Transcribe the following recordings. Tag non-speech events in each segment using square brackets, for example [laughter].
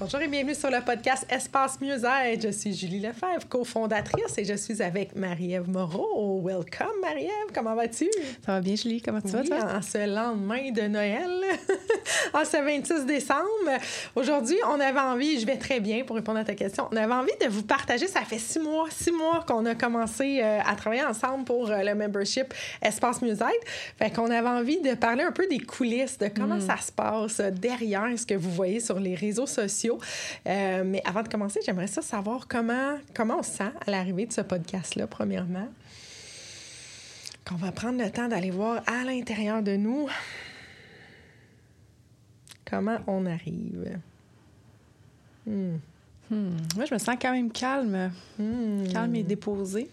Bonjour et bienvenue sur le podcast Espace Mieux-être. Je suis Julie Lefebvre, cofondatrice, et je suis avec Marie-Ève Moreau. Welcome, Marie-Ève. Comment vas-tu? Ça va bien, Julie? Comment tu vas, toi? En ce lendemain de Noël, en ce 26 décembre. Aujourd'hui, on avait envie, je vais très bien pour répondre à ta question, on avait envie de vous partager, ça fait six mois, six mois qu'on a commencé euh, à travailler ensemble pour euh, le membership Espace Mieux-être. Fait qu'on avait envie de parler un peu des coulisses, de comment mm. ça se passe derrière ce que vous voyez sur les réseaux sociaux euh, mais avant de commencer, j'aimerais ça savoir comment, comment on se sent à l'arrivée de ce podcast-là, premièrement. Qu'on va prendre le temps d'aller voir à l'intérieur de nous comment on arrive. Hmm. Hmm. Moi, je me sens quand même calme. Hmm. Calme et déposée.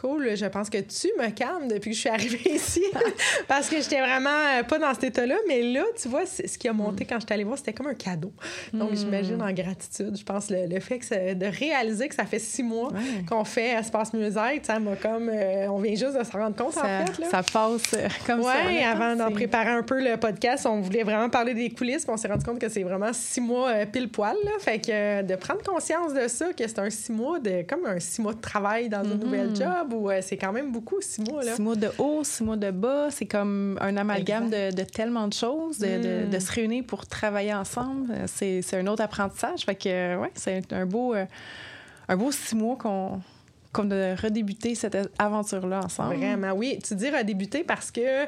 Cool. Je pense que tu me calmes depuis que je suis arrivée ici. [laughs] parce que j'étais vraiment euh, pas dans cet état-là. Mais là, tu vois, ce qui a monté mm. quand j'étais allée voir, c'était comme un cadeau. Donc, mm. j'imagine en gratitude. Je pense le, le fait que de réaliser que ça fait six mois qu'on fait Espace Musette, ça m'a comme. Euh, on vient juste de se rendre compte, ça, en fait. Là. Ça passe euh, comme ça. Oui, avant d'en préparer un peu le podcast, on voulait vraiment parler des coulisses. Puis on s'est rendu compte que c'est vraiment six mois pile poil. Là. Fait que de prendre conscience de ça, que c'est un six mois de. comme un six mois de travail dans un mm-hmm. nouvel job ou c'est quand même beaucoup, six mois. Là? Six mois de haut, six mois de bas, c'est comme un amalgame de, de, tellement de choses, de, de, mm. se réunir pour travailler ensemble. C'est un autre apprentissage. Fait que, ouais, c'est un beau, euh, un beau six mois qu'on comme de redébuter cette aventure-là ensemble. Vraiment, oui. Tu dis redébuter parce que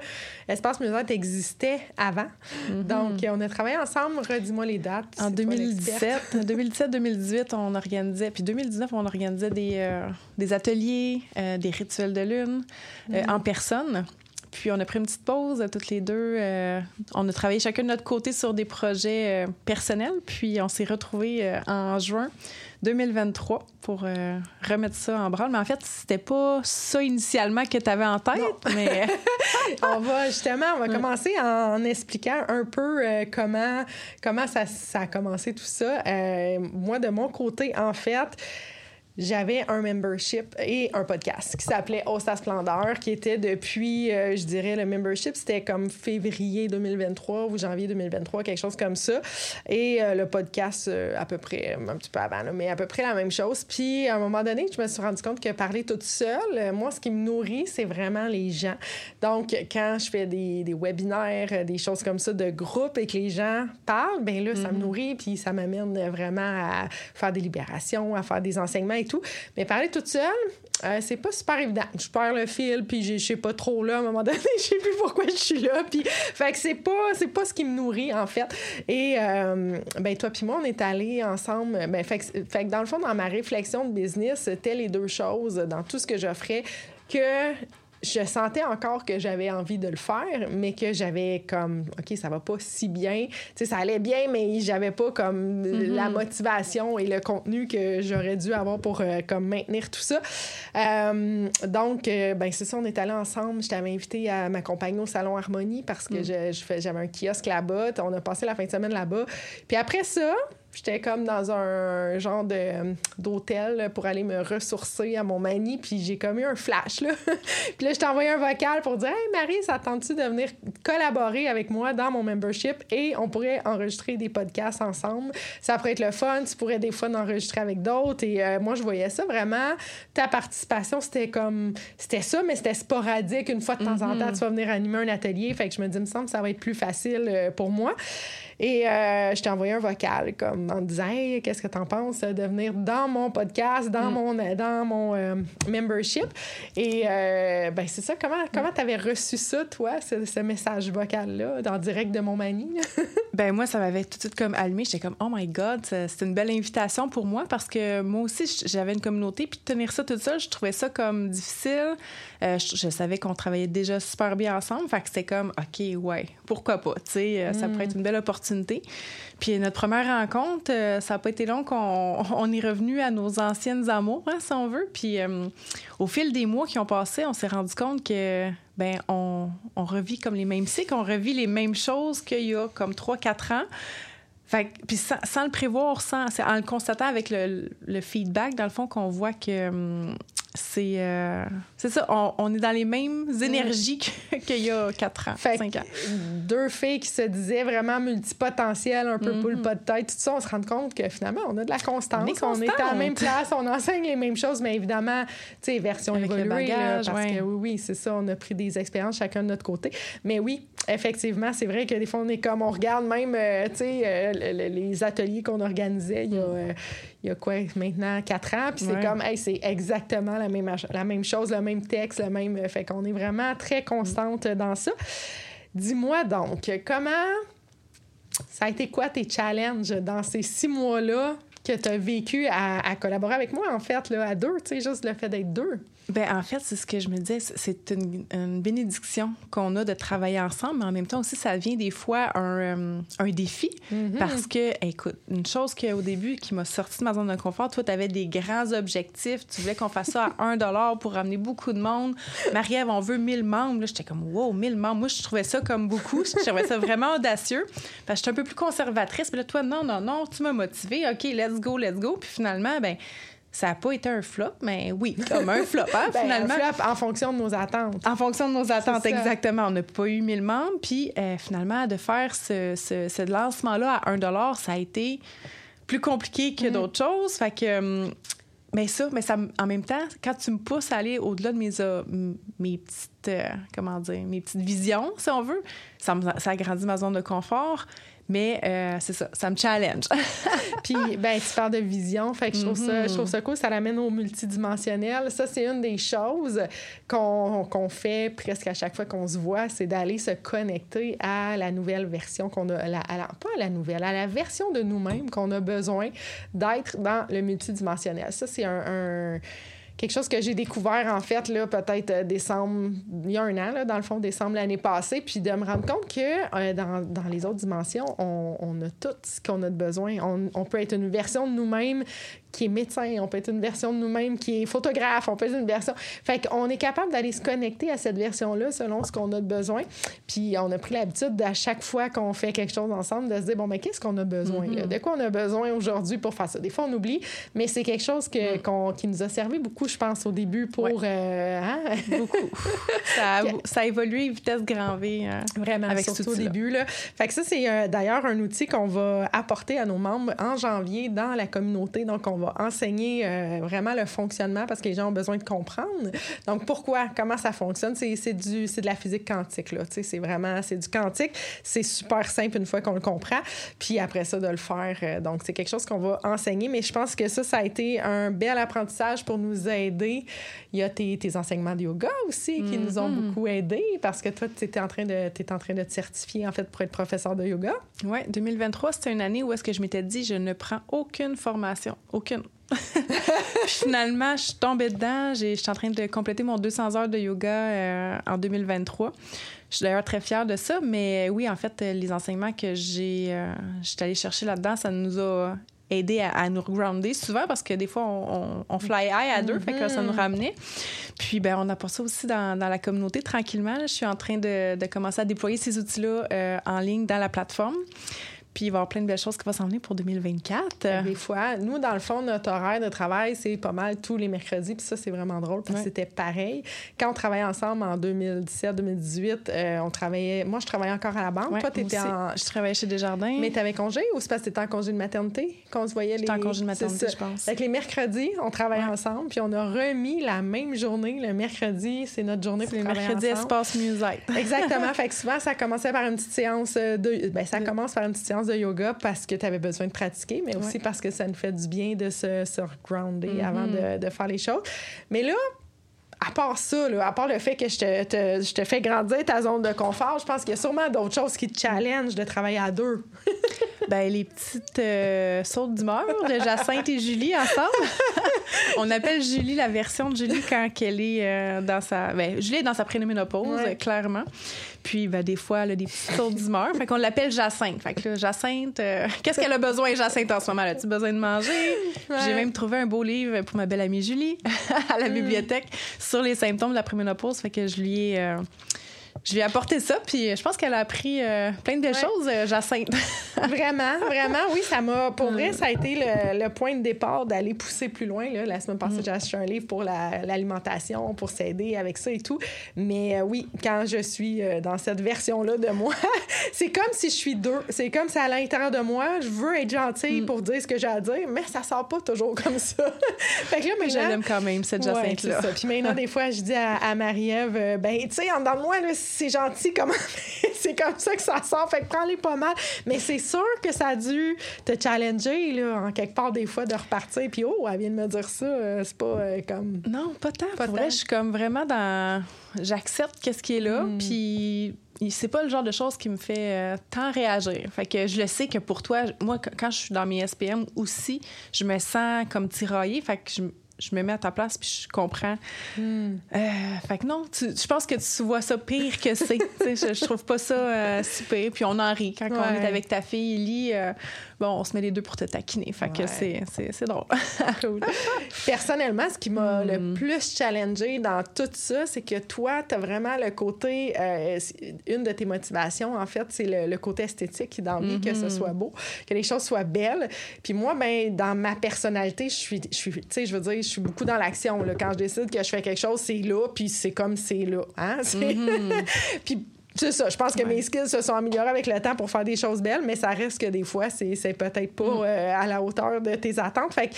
Espace Musette existait avant. Mm-hmm. Donc, on a travaillé ensemble. Redis-moi les dates. En 2017, 2017-2018, on organisait, puis 2019, on organisait des, euh, des ateliers, euh, des rituels de lune euh, mm-hmm. en personne. Puis on a pris une petite pause toutes les deux. on a travaillé chacun de notre côté sur des projets personnels. Puis on s'est retrouvés en juin 2023 pour euh, remettre ça en branle. Mais en fait, c'était pas ça initialement que tu avais en tête. Mais [laughs] on va justement, on va commencer en, expliquant un peu euh, comment, comment ça, ça, a commencé tout ça. Euh, moi, de mon côté, en fait, j'avais un membership et un podcast qui s'appelait Osta Splendeur, qui était depuis, euh, je dirais, le membership, c'était comme février 2023 ou janvier 2023, quelque chose comme ça. Et euh, le podcast, euh, à peu près, un petit peu avant, mais à peu près la même chose. Puis, à un moment donné, je me suis rendu compte que parler toute seule, moi, ce qui me nourrit, c'est vraiment les gens. Donc, quand je fais des, des, webinaires, des choses comme ça de groupe et que les gens parlent, ben là, ça me mm-hmm. nourrit, puis ça m'amène vraiment à faire des libérations, à faire des enseignements et mais parler toute seule, euh, c'est pas super évident. Je perds le fil, puis je sais pas trop là. À un moment donné, [laughs] je sais plus pourquoi je suis là. Puis, fait que c'est pas, pas ce qui me nourrit, en fait. Et, euh, ben, toi puis moi, on est allés ensemble. Ben, fait que, dans le fond, dans ma réflexion de business, c'était les deux choses dans tout ce que j'offrais que je sentais encore que j'avais envie de le faire, mais que j'avais comme, OK, ça va pas si bien. Tu sais, ça allait bien, mais j'avais pas comme mm-hmm. la motivation et le contenu que j'aurais dû avoir pour euh, comme maintenir tout ça. Euh, donc, euh, ben c'est ça, on est allés ensemble. Je t'avais invité à m'accompagner au Salon Harmonie parce que mm. je, j'avais un kiosque là-bas. On a passé la fin de semaine là-bas. Puis après ça, J'étais comme dans un genre de, d'hôtel pour aller me ressourcer à mon manie, puis j'ai comme eu un flash, là. [laughs] puis là, je t'ai envoyé un vocal pour dire « Hey, Marie, ça tente-tu de venir collaborer avec moi dans mon membership et on pourrait enregistrer des podcasts ensemble? Ça pourrait être le fun, tu pourrais des fois en enregistrer avec d'autres. » Et euh, moi, je voyais ça vraiment. Ta participation, c'était comme... C'était ça, mais c'était sporadique. Une fois de temps en temps, mm-hmm. tu vas venir animer un atelier. Fait que je me dis, il me semble que ça va être plus facile euh, pour moi. Et euh, je t'ai envoyé un vocal comme en disant Hey, qu'est-ce que tu en penses de venir dans mon podcast, dans mm. mon, dans mon euh, membership? Et euh, ben, c'est ça. Comment comment tu avais reçu ça, toi, ce, message vocal-là, en direct de mon manie? [laughs] ben moi, ça m'avait tout de suite comme allumé. J'étais comme Oh my God, c'est une belle invitation pour moi parce que moi aussi, j'avais une communauté. Puis tenir ça toute seule, je trouvais ça comme difficile. je, savais qu'on travaillait déjà super bien ensemble. Fait que c'était comme OK, ouais, pourquoi pas? Tu sais, ça pourrait être une belle opportunité. Puis notre première rencontre, euh, ça n'a pas été long qu'on [laughs] on est revenu à nos anciennes amours, hein, si on veut. Puis euh, au fil des mois qui ont passé, on s'est rendu compte que ben on, revit comme les mêmes cycles, on revit les mêmes choses qu'il y a comme 3-4 ans. Fait, puis sans, le prévoir, sans, en le constatant avec le, le feedback, dans le fond, qu'on voit que hum, c'est euh, c'est ça, on, est dans les mêmes énergies [laughs] qu'il y a quatre ans, cinq ans. Deux filles qui se disaient vraiment multipotentielles, un peu mm pas de tête, tout ça, on se rend compte que finalement, on a de la constance. On est, à la même place, on enseigne les mêmes choses, mais évidemment, tu sais, version Avec évoluée. parce que oui, oui, c'est ça, on a pris des expériences chacun de notre côté. Mais oui, effectivement, c'est vrai que des fois, on est comme, on regarde même, euh, tu sais, euh, les ateliers qu'on organisait il y a, mm. il y a quoi, maintenant, quatre ans, puis c'est comme, hey, c'est exactement la même, la même chose, le même texte, le même. Fait qu'on est vraiment très constante dans ça. Dis-moi donc, comment. Ça a été quoi tes challenges dans ces six mois-là que tu as vécu à, à, collaborer avec moi, en fait, là, à deux, tu sais, juste le fait d'être deux? Ben, en fait, c'est ce que je me disais, c'est une, bénédiction qu'on a de travailler ensemble, mais en même temps aussi, ça vient des fois un, euh, un défi. Mm-hmm. Parce que, écoute, une chose au début qui m'a sorti de ma zone de confort, toi, tu avais des grands objectifs. Tu voulais qu'on fasse ça à 1 pour ramener beaucoup de monde. Marie-Ève, on veut 1000 membres. J'étais comme, wow, 1000 membres. Moi, je trouvais ça comme beaucoup. Je trouvais ça vraiment audacieux. Parce que j'étais un peu plus conservatrice. Mais là, toi, non, non, non, tu m'as motivée. OK, let's go, let's go. Puis finalement, ben ça n'a pas été un flop, mais oui, comme un flop, hein, [laughs] ben, finalement. Un flop en fonction de nos attentes. En fonction de nos attentes, exactement. On n'a pas eu 1000 membres. Puis euh, finalement, de faire ce, ce, lancement-là à 1 ça a été plus compliqué que mm. d'autres choses. Fait que. Hum, mais ça, mais ça, en même temps, quand tu me pousses à aller au-delà de mes, euh, mes petites, euh, comment dire, mes petites visions, si on veut, ça, ça agrandit ma zone de confort. Mais euh, c'est ça, ça me challenge. [laughs] Puis, ben, tu parles de vision, fait que je trouve, ça, je trouve ça cool, ça l'amène au multidimensionnel. Ça, c'est une des choses qu'on fait presque à chaque fois qu'on se voit, c'est d'aller se connecter à la nouvelle version qu'on a, pas à la nouvelle, à la version de nous-mêmes qu'on a besoin d'être dans le multidimensionnel. Ça, c'est un quelque chose que j'ai découvert, en fait, là, peut-être euh, décembre, il y a un an, là, dans le fond, décembre l'année passée, puis de me rendre compte que euh, dans, dans, les autres dimensions, on, on a tout ce qu'on a de besoin. On, on, peut être une version de nous-mêmes qui est médecin, on peut être une version de nous-mêmes qui est photographe, on peut être une version. Fait qu'on est capable d'aller se connecter à cette version-là selon ce qu'on a de besoin. Puis on a pris l'habitude à chaque fois qu'on fait quelque chose ensemble de se dire bon, mais qu'est-ce qu'on a besoin? Mm-hmm. De quoi on a besoin aujourd'hui pour faire ça? Des fois, on oublie, mais c'est quelque chose que, mm. qui nous a servi beaucoup, je pense, au début pour. Euh, hein? Beaucoup. [laughs] ça, a, ça a évolué vitesse grand V. Hein, Vraiment, avec surtout au début. Là. Fait que ça, c'est euh, d'ailleurs un outil qu'on va apporter à nos membres en janvier dans la communauté. Donc, on va enseigner euh, vraiment le fonctionnement parce que les gens ont besoin de comprendre. Donc, pourquoi? Comment ça fonctionne? C'est, du, de la physique quantique, là. C'est vraiment, c'est du quantique. C'est super simple une fois qu'on le comprend. Puis après ça, de le faire. Euh, donc, c'est quelque chose qu'on va enseigner. Mais je pense que ça, ça a été un bel apprentissage pour nous aider. Il y a tes, tes enseignements de yoga aussi qui nous ont mm-hmm. beaucoup aidés parce que toi, tu étais en train de, en train de te certifier, en fait, pour être professeur de yoga. Oui, 2023, c'était une année où est-ce que je m'étais dit, je ne prends aucune formation, aucune. [laughs] finalement, je suis tombée dedans. Je suis en train de compléter mon 200 heures de yoga euh, en 2023. Je suis d'ailleurs très fière de ça, mais oui, en fait, les enseignements que j'ai, euh, j'étais allée chercher là-dedans, ça nous a aidé à, nous grounder souvent parce que des fois, on, on, fly high à deux, fait que ça nous mm-hmm. ramenait. Puis, ben, on apporte ça aussi dans, dans la communauté tranquillement. Je suis en train de, de commencer à déployer ces outils-là euh, en ligne dans la plateforme. Puis il va y avoir plein de belles choses qui vont s'en venir pour 2024. Des fois, nous, dans le fond, notre horaire de travail, c'est pas mal tous les mercredis. Puis ça, c'est vraiment drôle parce que c'était pareil. Quand on travaillait ensemble en 2017-2018, euh, on travaillait. Moi, je travaillais encore à la banque. Toi, tu étais en. Je travaillais chez Desjardins. Mais tu avais congé ou c'est parce que tu étais en congé de maternité qu'on se voyait les. en congé de maternité, je pense. Avec les mercredis, on travaillait ensemble. Puis on a remis la même journée. Le mercredi, c'est notre journée pour le mercredi espace musique. Exactement. fait que souvent, ça commençait par une petite séance de. Ben, ça commence par une petite séance de yoga parce que tu avais besoin de pratiquer, mais aussi parce que ça nous fait du bien de se, se grounder avant de, de faire les choses. Mais là, à part ça, à part le fait que je te, je te fais grandir ta zone de confort, je pense qu'il y a sûrement d'autres choses qui te challenge de travailler à deux. [laughs] ben, les petites euh, sautes d'humeur de Jacinthe et Julie ensemble. [laughs] On appelle Julie la version de Julie quand elle est euh, dans sa. Ben, Julie est dans sa prénoménopause, clairement. Puis, ben, des fois, elle a des petites sautes d'humeur. Fait qu'on l'appelle Jacinthe. Fait que là, Jacinthe, euh, qu'est-ce qu'elle a besoin, Jacinthe, en ce moment? As-tu besoin de manger? J'ai même trouvé un beau livre pour ma belle amie Julie [laughs] à la mm. bibliothèque sur les symptômes de la préménopause. Fait que je lui ai. Euh, je lui ai apporté ça, puis je pense qu'elle a appris euh, plein de belles choses, euh, Jacinthe. [laughs] vraiment, vraiment, oui, ça m'a. Pour vrai, ça a été le, point de départ d'aller pousser plus loin. Là. La semaine passée, mm. j'ai acheté un livre pour l'alimentation, pour s'aider avec ça et tout. Mais euh, oui, quand je suis dans cette version-là de moi, [laughs] c'est comme si je suis deux. C'est comme si à l'intérieur de moi, je veux être gentille mm. pour dire ce que j'ai à dire, mais ça sort pas toujours comme ça. [laughs] fait que là, maintenant, je l'aime quand même, cette Jacinthe-là. Puis maintenant, des fois, je dis à, Marie-Ève, ben, tu sais, en dedans de moi, là, c'est gentil comment [laughs] c'est comme ça que ça sort fait que prends-les pas mal mais c'est sûr que ça a dû te challenger là en quelque part des fois de repartir puis oh elle vient de me dire ça euh, c'est pas euh, comme non pas tant pas vrai je suis comme vraiment dans j'accepte qu'est-ce qui est là hmm. puis c'est pas le genre de choses qui me fait euh, tant réagir. Fait que je le sais que pour toi, moi, quand je suis dans mes SPM aussi, je me sens comme tiraillée. Fait que je, je me mets à ta place puis je comprends. Hmm. Euh, fait que non, je pense que tu vois ça pire que c'est. je, je trouve pas ça euh, si pire. Puis on en rit quand on est avec ta fille, Ellie. Euh, bon, on se met les deux pour te taquiner. Fait que c'est, drôle. [laughs] Personnellement, ce qui m'a le hmm. plus challengé dans tout ça, c'est que toi, tu as vraiment le côté. une de tes motivations, en fait, c'est le, côté esthétique qui d'envie que ce hmm. soit beau, que les choses soient belles. Puis moi, ben, dans ma personnalité, je suis, je suis tu sais, je veux dire, je suis beaucoup dans l'action. Quand je décide que je fais quelque chose, c'est là, puis c'est comme c'est là. Hein? [laughs] Mm-hmm. puis c'est ça. Je pense que mes skills se sont améliorés avec le temps pour faire des choses belles, mais ça reste que des fois, c'est, peut-être pas mm. euh, à la hauteur de tes attentes. Fait que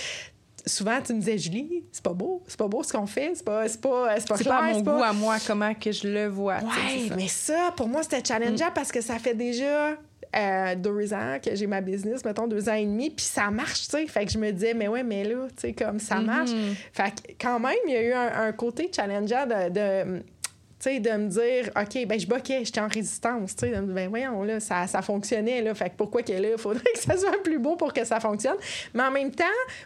souvent, tu me disais, Julie, c'est pas beau, c'est pas beau ce qu'on fait, c'est pas, c'est pas, c'est pas, c'est pas mon goût à moi, comment que je le vois. Oui, mais ça, pour moi, c'était challengeant mm. parce que ça fait déjà euh, deux ans que j'ai ma business, mettons deux ans et demi, puis ça marche, tu sais. Fait que je me disais, mais ouais, mais là, tu sais, comme ça mm-hmm. marche. Fait que quand même, il y a eu un, côté challengeant de, de de me dire, OK, ben je boquais, j'étais en résistance, tu sais, ben voyons, là, ça, ça fonctionnait, là, fait que pourquoi que là, il faudrait [laughs] que ça soit plus beau pour que ça fonctionne? Mais en même temps,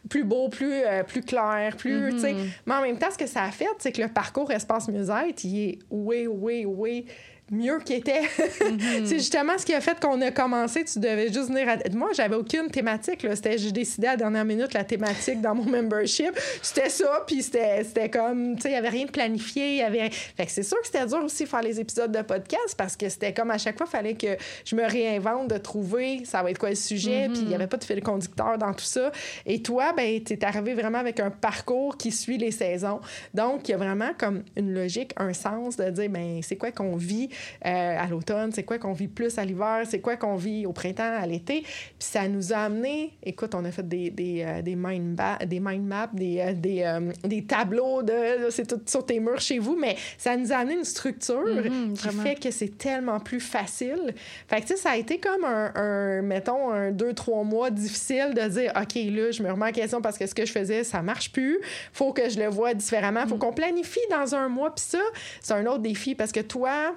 plus beau, plus, euh, plus clair, plus, tu sais, mm-hmm. mais en même temps, ce que ça a fait, c'est que le parcours Espace Musette, il est oui, oui, oui mieux qu'il était. Mhm. [laughs] c'est justement ce qui a fait qu'on a commencé. Tu devais juste venir à... Moi, j'avais aucune thématique. C'était, j'ai décidé à la dernière minute la thématique dans mon membership. C'était ça, puis c'était, c'était comme... Tu sais, il n'y avait rien de planifié. Y avait... Fait que c'est sûr que c'était dur aussi faire les épisodes de podcast parce que c'était comme à chaque fois, il fallait que je me réinvente de trouver ça va être quoi le sujet, puis il n'y avait pas de fil conducteur dans tout ça. Et toi, ben, tu es arrivé vraiment avec un parcours qui suit les saisons. Donc, il y a vraiment comme une logique, un sens de dire, ben, c'est quoi qu'on vit euh, à l'automne, c'est quoi qu'on vit plus à l'hiver, c'est quoi qu'on vit au printemps, à l'été. Puis ça nous a amené, écoute, on a fait des, des, euh, des, mind, des mind maps, des, euh, des, des, tableaux, de, c'est tout sur tes murs chez vous, mais ça nous a amené une structure mm-hmm, qui fait que c'est tellement plus facile. Fait que, tu sais, ça a été comme un, mettons, un deux, trois mois difficile de dire, OK, là, je me remets en question parce que ce que je faisais, ça marche plus. Faut que je le vois différemment. Faut mm. qu'on planifie dans un mois. Puis ça, c'est un autre défi parce que toi,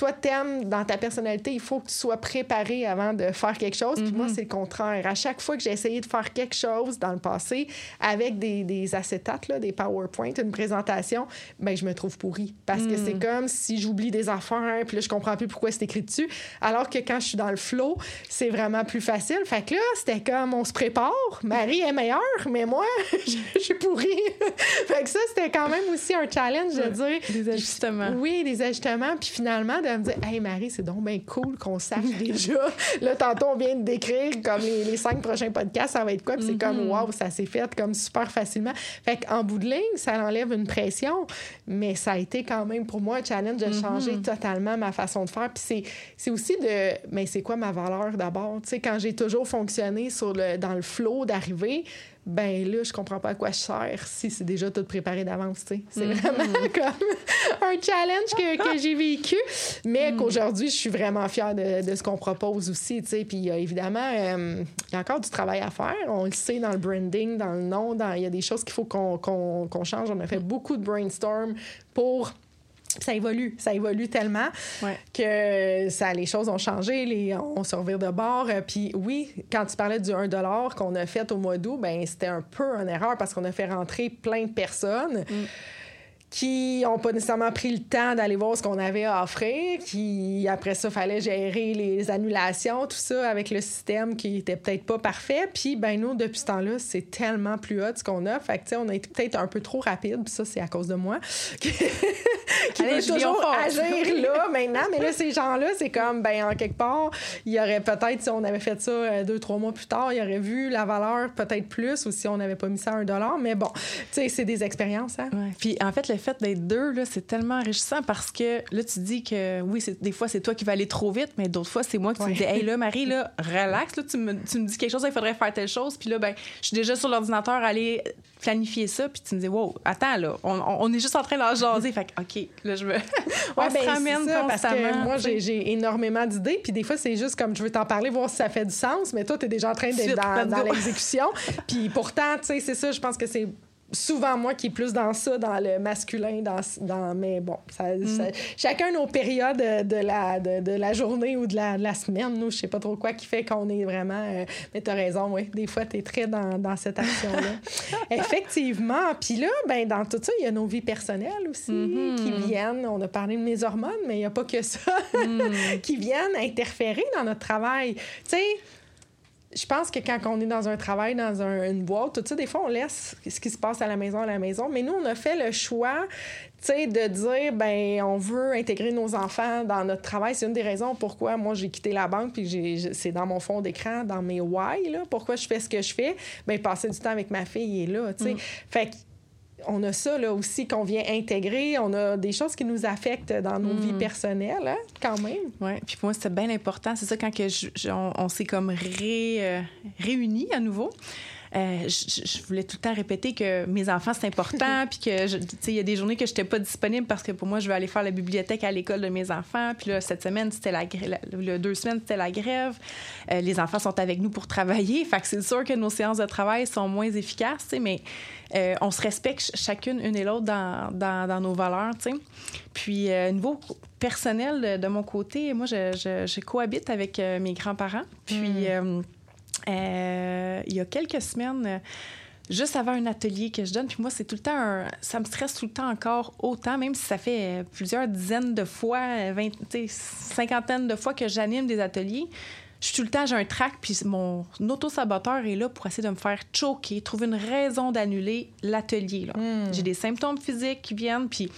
toi, t'aimes dans ta personnalité, il faut que tu sois préparé avant de faire quelque chose. Puis moi, mhm. c'est le contraire. À chaque fois que j'ai essayé de faire quelque chose dans le passé avec des, des acétates, là, des PowerPoint, une présentation, ben je me trouve pourri. Parce que c'est mhm. comme si j'oublie des affaires, puis là, je comprends plus pourquoi c'est écrit dessus. Alors que quand je suis dans le flow, c'est vraiment plus facile. Fait que là, c'était comme on se prépare. Marie est meilleure, mais moi, [laughs] je suis pourrie. [laughs] fait que ça, c'était quand même aussi un challenge de dire. Des ajustements. Oui, des ajustements. Puis finalement, de me dire Hey Marie, c'est donc bien cool qu'on sache déjà. là, tantôt, on vient de décrire comme les, cinq prochains podcasts, ça va être quoi? Puis c'est comme mm-hmm. Wow, ça s'est fait comme super facilement. Fait qu'en bout de ligne, ça enlève une pression, mais ça a été quand même pour moi un challenge de mm-hmm. changer totalement ma façon de faire. Puis c'est aussi de Mais c'est quoi ma valeur d'abord? Tu sais, quand j'ai toujours fonctionné sur le, dans le flow d'arriver, ben là, je comprends pas à quoi je sers si c'est déjà tout préparé d'avance, tu sais. C'est mm-hmm. vraiment [laughs] comme un challenge que, que j'ai vécu, mais mm. qu'aujourd'hui, je suis vraiment fière de, de ce qu'on propose aussi, tu sais. Puis évidemment, euh, il y a encore du travail à faire. On le sait dans le branding, dans le nom, il y a des choses qu'il faut qu'on qu'on change. On a fait beaucoup de brainstorm pour ça évolue, ça évolue tellement que ça, les choses ont changé, les, on se revire de bord. Euh, puis oui, quand tu parlais du 1 qu'on a fait au mois d'août, ben c'était un peu une erreur parce qu'on a fait rentrer plein de personnes. Mm qui n'ont pas nécessairement pris le temps d'aller voir ce qu'on avait à offrir, qui après ça, fallait gérer les annulations, tout ça avec le système qui était peut-être pas parfait. Puis, ben nous, depuis ce temps-là, c'est tellement plus haut ce qu'on a. Fait que, tu sais, on a été peut-être un peu trop rapide, puis ça, c'est à cause de moi, [laughs] qui, veut toujours agir là, maintenant. Mais là, ces gens-là, c'est comme, ben en quelque part, il y aurait peut-être, si on avait fait ça euh, deux, trois mois plus tard, il aurait vu la valeur peut-être plus, ou si on n'avait pas mis ça à un dollar. Mais bon, tu sais, c'est des expériences, hein? Puis, en fait, le fait d'être deux, c'est tellement enrichissant parce que là, tu dis que oui, des fois, c'est toi qui vas aller trop vite, mais d'autres fois, c'est moi qui te dis Hey, là, [laughs] Marie, là, relax, là, tu, me, tu me dis quelque chose, il faudrait faire telle chose. Puis là, ben, je suis déjà sur l'ordinateur aller planifier ça. Puis tu me dis Wow, attends, là, on, on est juste en train d'en jaser. fait que, OK, là, je veux. [laughs] on ouais, se ben, ramène ça, Parce que moi, j'ai énormément d'idées. Puis des fois, c'est juste comme je veux t'en parler, voir si ça fait du sens. Mais toi, tu es déjà en train d'être dans, dans l'exécution. [laughs] puis pourtant, tu sais, c'est ça, je pense que c'est souvent moi qui est plus dans ça, dans le masculin, dans, dans mais bon, ça, mm. chacun nos périodes de la, de, la journée ou de la, de la, semaine, nous, je sais pas trop quoi qui fait qu'on est vraiment. Euh, mais tu as raison, oui. Des fois, tu es très dans, dans cette action-là. [laughs] Effectivement. Puis là, ben, dans tout ça, il y a nos vies personnelles aussi mm-hmm. qui viennent. On a parlé de mes hormones, mais il n'y a pas que ça mm. [laughs] qui viennent interférer dans notre travail. Tu sais, je pense que quand on est dans un travail, dans une boîte, tout ça, des fois, on laisse ce qui se passe à la maison à la maison. Mais nous, on a fait le choix, tu sais, de dire, ben, on veut intégrer nos enfants dans notre travail. C'est une des raisons pourquoi moi, j'ai quitté la banque, puis c'est dans mon fond d'écran, dans mes why, là, pourquoi je fais ce que je fais? Ben, passer du temps avec ma fille, est là, tu sais. Mm. Fait que on a ça là aussi qu'on vient intégrer. On a des choses qui nous affectent dans nos vies mm. personnelles, hein, quand même. Oui, puis pour moi, c'était bien important. C'est ça quand que on, s'est comme ré, euh, réunis à nouveau. Euh, je, voulais tout le temps répéter que mes enfants, c'est important, [laughs] puis que, tu sais, il y a des journées que je n'étais pas disponible parce que pour moi, je vais aller faire la bibliothèque à l'école de mes enfants. Puis là, cette semaine, c'était la, la, deux semaines, c'était la grève. Euh, les enfants sont avec nous pour travailler. [laughs] Fait que c'est sûr que nos séances de travail sont moins efficaces, mais euh, on se respecte chacune, une et l'autre, dans, dans, dans, nos valeurs, tu sais. Puis, niveau personnel, de, mon côté, moi, je, je, cohabite avec mes grands-parents. Puis... Hmm. Euh, il y a quelques semaines, euh, juste avant un atelier que je donne, puis moi, c'est tout le temps ça me stresse tout le temps encore autant, même si ça fait plusieurs dizaines de fois, vingt, cinquantaine de fois que j'anime des ateliers. Je suis tout le temps, j'ai un trac, puis mon auto-saboteur est là pour essayer de me faire choquer, trouver une raison d'annuler l'atelier. Hmm. J'ai des symptômes physiques qui viennent, puis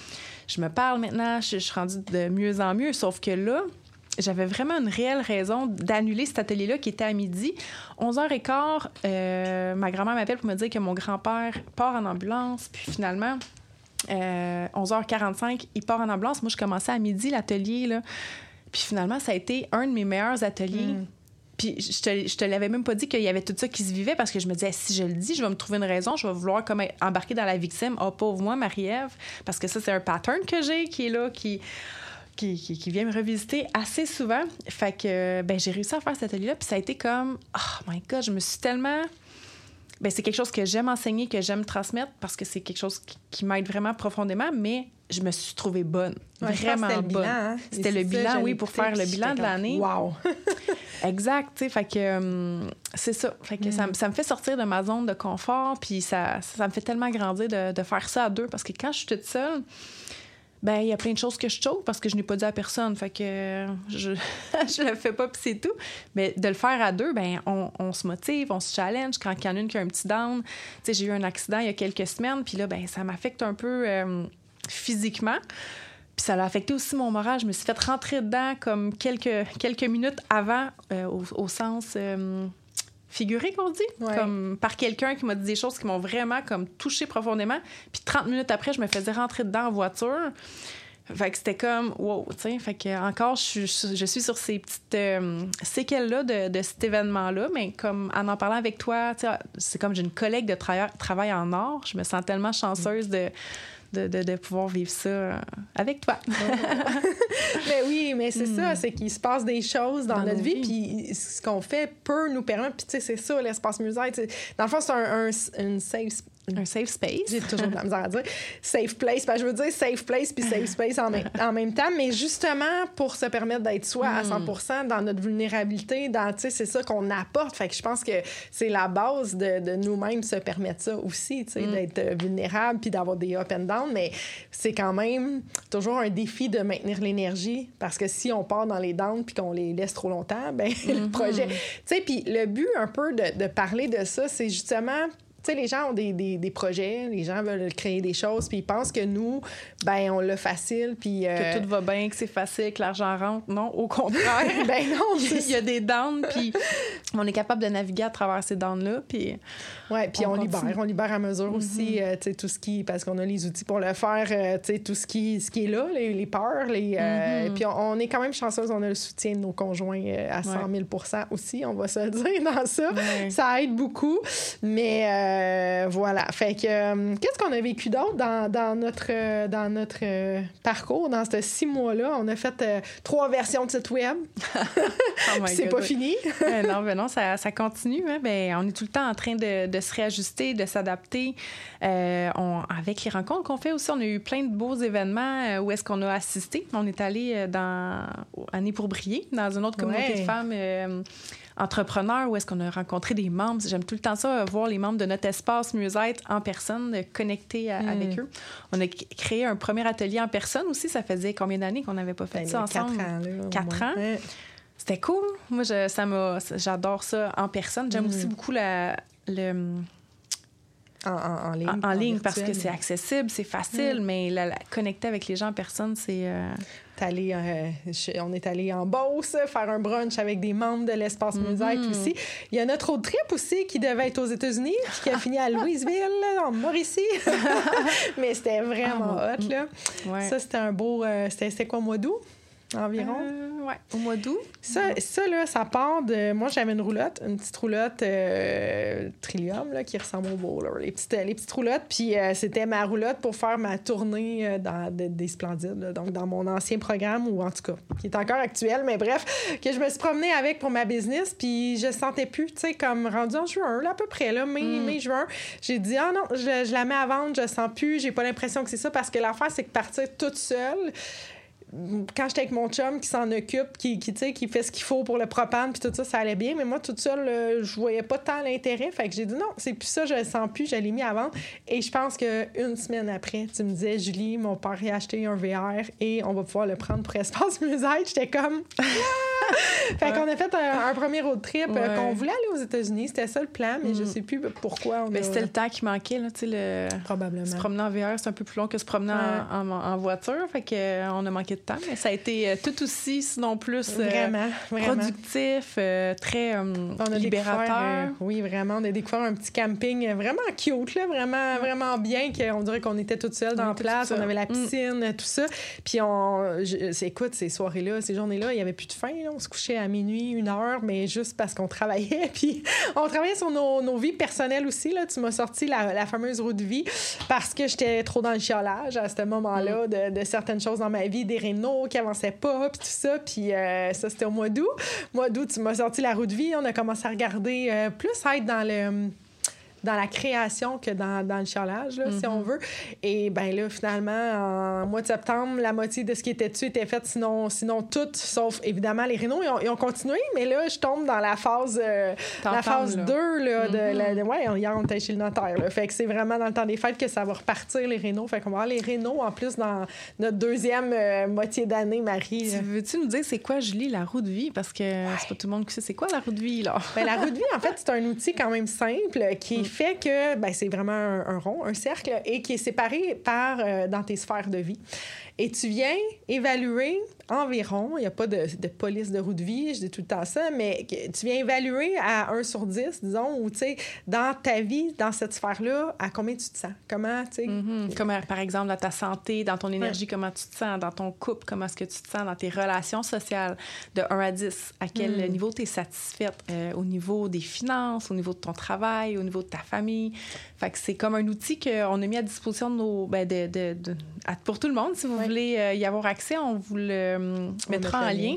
je me parle maintenant, je, je suis rendue de mieux en mieux, sauf que là, j'avais vraiment une réelle raison d'annuler cet atelier-là qui était à midi. 11h15, euh, ma grand-mère m'appelle pour me dire que mon grand-père part en ambulance. Puis finalement, 11h45, euh, il part en ambulance. Moi, je commençais à midi l'atelier. Là. Puis finalement, ça a été un de mes meilleurs ateliers. Mm. Puis je te, je te l'avais même pas dit qu'il y avait tout ça qui se vivait parce que je me disais, si je le dis, je vais me trouver une raison, je vais vouloir comme embarquer dans la victime. Oh, pauvre moi, Marie-Ève. Parce que ça, c'est un pattern que j'ai qui est là, qui qui, qui, vient me revisiter assez souvent. Fait que ben, j'ai réussi à faire cet atelier-là, puis ça a été comme, oh my God, je me suis tellement. Ben, c'est quelque chose que j'aime enseigner, que j'aime transmettre parce que c'est quelque chose qui, m'aide vraiment profondément, mais je me suis trouvée bonne. vraiment bonne. Hein. C'était le bilan, oui, pour faire le bilan de l'année. Wow! [laughs] [laughs] exact, tu sais. Fait que hum, c'est ça. Fait que ça, mm. ça, me fait sortir de ma zone de confort, puis ça, ça me fait tellement grandir de, de, faire ça à deux parce que quand je suis toute seule, ben il y a plein de choses que je choque parce que je n'ai pas dit à personne. Fait que je, [laughs] je le fais pas, puis c'est tout. Mais de le faire à deux, ben on, on se motive, on se challenge. Quand il y en a une qui a un petit down, tu sais, j'ai eu un accident il y a quelques semaines, puis là, ben ça m'affecte un peu euh, physiquement. Puis ça a affecté aussi mon moral. Je me suis fait rentrer dedans comme quelques, quelques minutes avant, euh, au, sens... Euh, figuré qu'on dit, comme par quelqu'un qui m'a dit des choses qui m'ont vraiment comme touché profondément. Puis 30 minutes après, je me faisais rentrer dedans en voiture. Fait que c'était comme, wow, tu sais. Fait que encore, je, suis- je suis sur ces petites euh, séquelles-là de, de cet événement-là, mais comme en en parlant avec toi, tu sais, c'est comme j'ai une collègue de travail, travail en or. Je me sens tellement chanceuse de, de, de, de pouvoir vivre ça euh, avec toi. [laughs] Mais oui, mais c'est ça, c'est qu'il se passe des choses dans, Hmm. Dans notre vie, puis ce qu'on fait peut nous permettre, puis tu sais, c'est ça, l'espace musée. Dans le fond, c'est un, un- une safe Un safe space. J'ai toujours de la misère à dire safe place. Que je veux dire safe place puis safe space en même, en même temps, mais justement pour se permettre d'être soi à 100 dans notre vulnérabilité, dans, c'est ça qu'on apporte. Fait que je pense que c'est la base de, de nous-mêmes se permettre ça aussi, tu sais, d'être euh, vulnérable puis d'avoir des up and down, mais c'est quand même toujours un défi de maintenir l'énergie parce que si on part dans les downs puis qu'on les laisse trop longtemps, ben [laughs] le projet. Tu sais, puis le but un peu de, de parler de ça, c'est justement sais, les gens ont des, des, des projets, les gens veulent créer des choses, puis ils pensent que nous, ben, on l'a facile, puis... euh, Que tout va bien, que c'est facile, que l'argent rentre. Non, au contraire. [laughs] ben non, [laughs] Il y a des downs, puis on est capable de naviguer à travers ces downs-là, puis Ouais, puis on, On libère, on libère à mesure aussi, euh, tu sais, tout ce qui, parce qu'on a les outils pour le faire, euh, tu sais, tout ce qui, ce qui est là, les, les peurs, les, euh, puis on, on est quand même chanceuse, on a le soutien de nos conjoints à 100 000 aussi, on va se le [laughs] dire dans ça. Ouais. Ça aide beaucoup, mais euh, voilà. Fait que, euh, qu'est-ce qu'on a vécu d'autre dans, dans notre, euh, dans notre euh, parcours, dans ces six mois-là? On a fait trois versions de site web, [laughs] oh [laughs] c'est pas fini. [laughs] Euh, non, ben non, ça, ça continue. Hein. Ben, on est tout le temps en train de, de se réajuster, de s'adapter. Avec les rencontres qu'on fait aussi, on a eu plein de beaux événements où est-ce qu'on a assisté. On est allé dans Année pour briller, dans une autre communauté Ouais. de femmes entrepreneurs où est-ce qu'on a rencontré des membres. J'aime tout le temps ça, euh, voir les membres de notre espace mieux-être en personne, euh, connectés à- Mm. avec eux. On a créé un premier atelier en personne aussi. Ça faisait combien d'années qu'on n'avait pas fait Ben, ça quatre ensemble? ans, là, au Quatre ans? Ouais. C'était cool. Moi, je, ça m'a, j'adore ça en personne. J'aime Mm. aussi beaucoup la, le, En, en, en ligne. en, en ligne parce que c'est accessible, c'est facile, mais la, la- connecter avec les gens en personne, c'est. euh, allé, euh, je- on est allé en Beauce faire un brunch avec des membres de l'espace. Musette aussi. Il y a notre autre trip aussi qui devait être aux États-Unis, qui a fini à [laughs] Louisville, en Mauricie. [laughs] Mais c'était vraiment Ah, hot, là. ouais. Ça, c'était un beau... euh, c'était, c'était quoi, mois d'août? Environ? Euh, ouais, au mois d'août? Ça, ça, là, ça part de. Moi, j'avais une roulotte, une petite roulotte euh, Trillium, là, qui ressemble au bowler. Les petites, les petites roulottes. Puis euh, c'était ma roulotte pour faire ma tournée euh, dans, de- des Splendides, là. donc dans mon ancien programme, ou en tout cas, qui est encore actuel, mais bref, que je me suis promenée avec pour ma business. Puis je sentais plus, tu sais, comme rendu en juin, là, à peu près, là, mai, mai, juin. J'ai dit, ah non, je, je la mets à vendre, je sens plus, j'ai pas l'impression que c'est ça, parce que l'affaire, c'est que partir toute seule, quand j'étais avec mon chum qui s'en occupe, qui, qui, qui fait ce qu'il faut pour le propane, puis tout ça, ça allait bien. Mais moi, toute seule, euh, je voyais pas tant l'intérêt. Fait que j'ai dit non, c'est plus ça, je le sens plus, je l'ai mis à vendre. Et je pense qu'une semaine après, tu me disais, Julie, mon père a acheté un VR et on va pouvoir le prendre pour Espace Musette. J'étais comme. [laughs] Ah! fait qu'on a fait un, un premier road trip euh, Ouais. qu'on voulait aller aux États-Unis. C'était ça le plan, mais je sais plus pourquoi on a... c'était le temps qui manquait, là, tu sais, le... Probablement. Se promener en VR, c'est un peu plus long que se promener en- en, en voiture. Fait que, euh, a manqué de temps, mais ça a été euh, tout aussi, sinon plus, euh, Vraiment, vraiment. productif, euh, très On a libérateur. oui, vraiment. On a découvert un petit camping vraiment cute, là, vraiment, vraiment bien. qu'on dirait qu'on était toutes seules dans On la place. On avait la. Mm. piscine, tout ça. Puis, on, je- écoute, ces soirées-là, ces journées-là, il n'y avait plus de faim. là. On se couchait à minuit, une heure, mais juste parce qu'on travaillait. [laughs] Puis, on travaillait sur nos, nos vies personnelles aussi. Là. Tu m'as sorti la, la fameuse roue de vie parce que j'étais trop dans le chiolage à ce moment-là de, de certaines choses dans ma vie, des rénaux qui avançaient pas, puis tout ça. Puis, euh, ça, c'était au mois d'août. Mois d'août, tu m'as sorti la roue de vie. On a commencé à regarder euh, plus à être dans le dans la création que dans, dans le chiolage, là, si on veut. Et ben là, finalement, en mois de septembre, la moitié de ce qui était dessus était fait, sinon, sinon tout, sauf évidemment les rénaux, ils ont, ils ont continué, mais là, je tombe dans la phase, euh, la phase là. 2, là, de, la- de- ouais, hier, on était chez le notaire, là. Fait que c'est vraiment dans le temps des fêtes que ça va repartir, les rénaux. Fait qu'on va avoir les rénaux, en plus, dans notre deuxième euh, moitié d'année, Marie. Tu-. Veux-tu nous dire c'est quoi, Julie, la roue de vie? Parce que c'est pas tout le monde qui sait c'est quoi la roue de vie, là. Ben, la roue de [laughs] vie, en fait, c'est un outil quand même simple qui est fait que ben, c'est vraiment un, rond, un cercle, et qui est séparé par euh, dans tes sphères de vie. Et tu viens évaluer environ, il n'y a pas de, de, police de roue de vie, je dis tout le temps ça, mais tu viens évaluer à 1 sur 10, disons, ou tu sais, dans ta vie, dans cette sphère-là, à combien tu te sens? Comment, tu sais? Mm-hmm. Comme par exemple, dans ta santé, dans ton énergie, comment tu te sens, dans ton couple, comment est-ce que tu te sens, dans tes relations sociales, de 1 à 10, à quel mm. niveau tu es satisfaite, euh, au niveau des finances, au niveau de ton travail, au niveau de ta famille. Fait que c'est comme un outil qu'on a mis à disposition de nos, ben de, de, pour tout le monde. Si vous voulez euh, y avoir accès, on vous le euh, mettra en lien.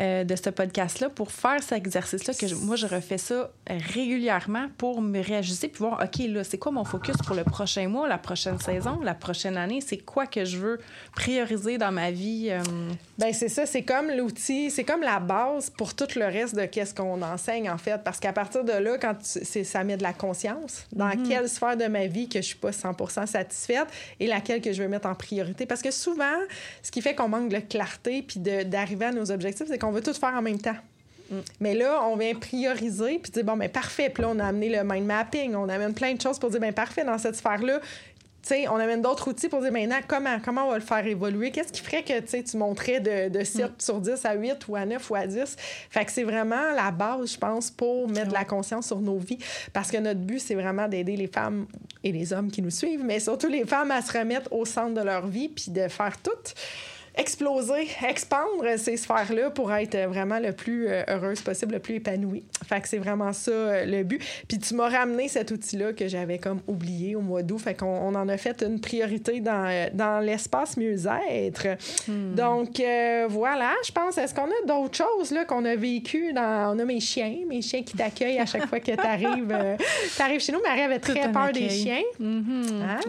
Euh, de ce podcast-là pour faire cet exercice-là, que moi, je refais ça régulièrement pour me réajuster puis voir, OK, là, c'est quoi mon focus pour le prochain mois, la prochaine saison, la prochaine année? C'est quoi que je veux prioriser dans ma vie? Euh? Ben c'est ça, c'est comme l'outil, c'est comme la base pour tout le reste de qu'est-ce qu'on enseigne, en fait. Parce qu'à partir de là, quand tu, ça met de la conscience, dans mm-hmm. quelle sphère de ma vie que je suis pas 100 satisfaite et laquelle que je veux mettre en priorité. Parce que souvent, ce qui fait qu'on manque de clarté puis d'arriver à nos objectifs, c'est qu'on veut tout faire en même temps. Mm. Mais là, on vient prioriser puis dire bon, ben parfait. Puis là, on a amené le mind mapping, on amène plein de choses pour dire ben parfait, dans cette sphère-là, sais, on amène d'autres outils pour dire maintenant comment, comment on va le faire évoluer? Qu'est-ce qui ferait que tu montrais de, de 7 mm. sur 10 à 8 ou à 9 ou à 10? Fait que c'est vraiment la base, je pense, pour mettre de la conscience sur nos vies. Parce que notre but, c'est vraiment d'aider les femmes et les hommes qui nous suivent, mais surtout les femmes à se remettre au centre de leur vie puis de faire tout exploser, expandre ces sphères-là pour être vraiment le plus euh, heureuse possible, le plus épanouie. Fait que c'est vraiment ça euh, le but. Puis tu m'as ramené cet outil-là que j'avais comme oublié au mois d'août. Fait qu'on on en a fait une priorité dans, euh, dans l'espace mieux-être. Hmm. Donc voilà, je pense. Est-ce qu'on a d'autres choses là qu'on a vécues dans. On a mes chiens, mes chiens qui t'accueillent à chaque fois que tu arrives, arrives chez nous. Marie avait très peur des chiens. Hein?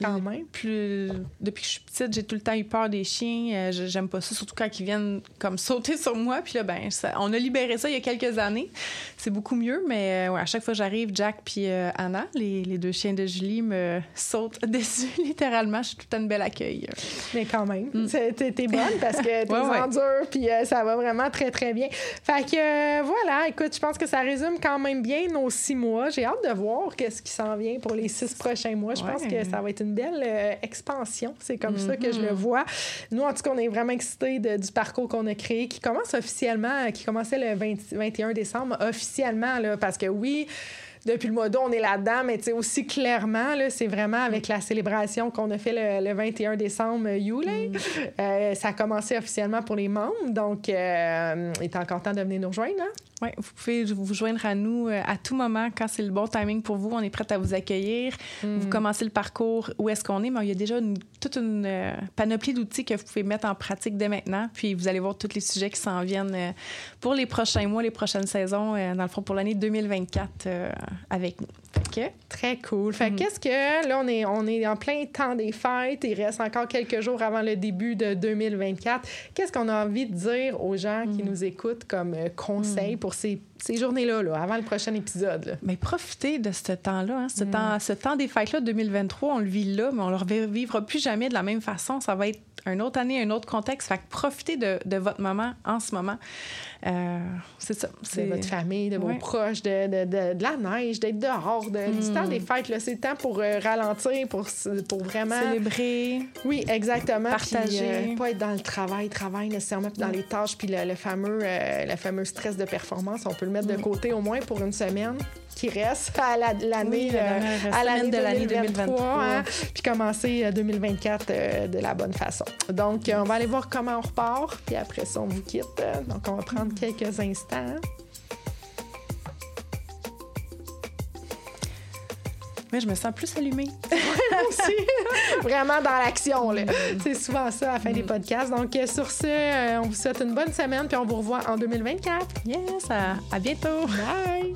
Quand même. Plus, depuis que je suis petite, j'ai tout le temps eu peur des chiens. Euh, j'aime pas ça, surtout quand ils viennent comme sauter [laughs] sur moi. Puis là, ben, on a libéré ça il y a quelques années. C'est beaucoup mieux, mais euh, ouais, à chaque fois que j'arrive, Jack puis euh, Anna, les, les, deux chiens de Julie, me [laughs] sautent [laughs] dessus littéralement. Je suis tout le temps belle accueil. Mais quand même, mm. t'es bonne parce que t'es ouais, ouais. puis ça va vraiment très, très bien. Fait que voilà, écoute, je pense que ça résume quand même bien nos six mois. J'ai hâte de voir qu'est-ce qui s'en vient pour les six prochains mois. Je pense que ça va être une belle euh, expansion. C'est comme ça que je le mm-hmm. vois. Nous, en tout cas, on est vraiment excités du parcours qu'on a créé, qui commence officiellement, qui commençait le 21 décembre, officiellement, là, parce que oui, depuis le mois d'août, on est là-dedans, mais aussi clairement, c'est vraiment avec la célébration qu'on a fait le, 21 décembre euh, Yule. Mm. Euh, ça a commencé officiellement pour les membres, donc euh, il est encore temps de venir nous rejoindre. Hein? Oui, vous pouvez vous joindre à nous à tout moment quand c'est le bon timing pour vous. On est prêt à vous accueillir. Mm. Vous commencez le parcours où est-ce qu'on est, mais il y a déjà toute une panoplie d'outils que vous pouvez mettre en pratique dès maintenant. Puis vous allez voir tous les sujets qui s'en viennent pour les prochains mois, les prochaines saisons, dans le fond pour l'année 2024 avec nous. Très cool. Fait mhm. qu'est-ce que là, on est, on est en plein temps des fêtes. Il reste encore quelques jours avant le début de 2024. Qu'est-ce qu'on a envie de dire aux gens qui mhm. nous écoutent comme euh, conseil mhm. pour ces, ces journées-là, là, avant le prochain épisode? Mais profitez de ce temps-là. Hein. Ce, temps, ce temps des fêtes-là, 2023, on le vit là, mais on ne le vivra plus jamais de la même façon. Ça va être une autre année, un autre contexte. Fait que profitez de, de votre moment en ce moment. Euh, c'est ça. De votre famille, de vos proches, de, de, de, la neige, d'être dehors, de, du temps des fêtes. C'est le temps pour euh, ralentir, pour, pour vraiment. Célébrer. Oui, exactement. Partager. Puis, euh, pas être dans le travail, travail nécessairement, puis dans les tâches, puis le, le fameux, le fameux stress de performance. On peut le mettre de côté au moins pour une semaine qui reste à l'année à l'année de l'année 2023, hein, puis commencer 2024 de la bonne façon. Donc, on va aller voir comment on repart, puis après ça, on vous quitte. Donc, on va prendre quelques instants. Mais je me sens plus allumée. [laughs] aussi. [laughs] Vraiment dans l'action. Mm. C'est souvent ça à la fin des mm. podcasts. Donc, euh, sur ce, euh, on vous souhaite une bonne semaine puis on vous revoit en 2024. Yes, à, à bientôt. Bye.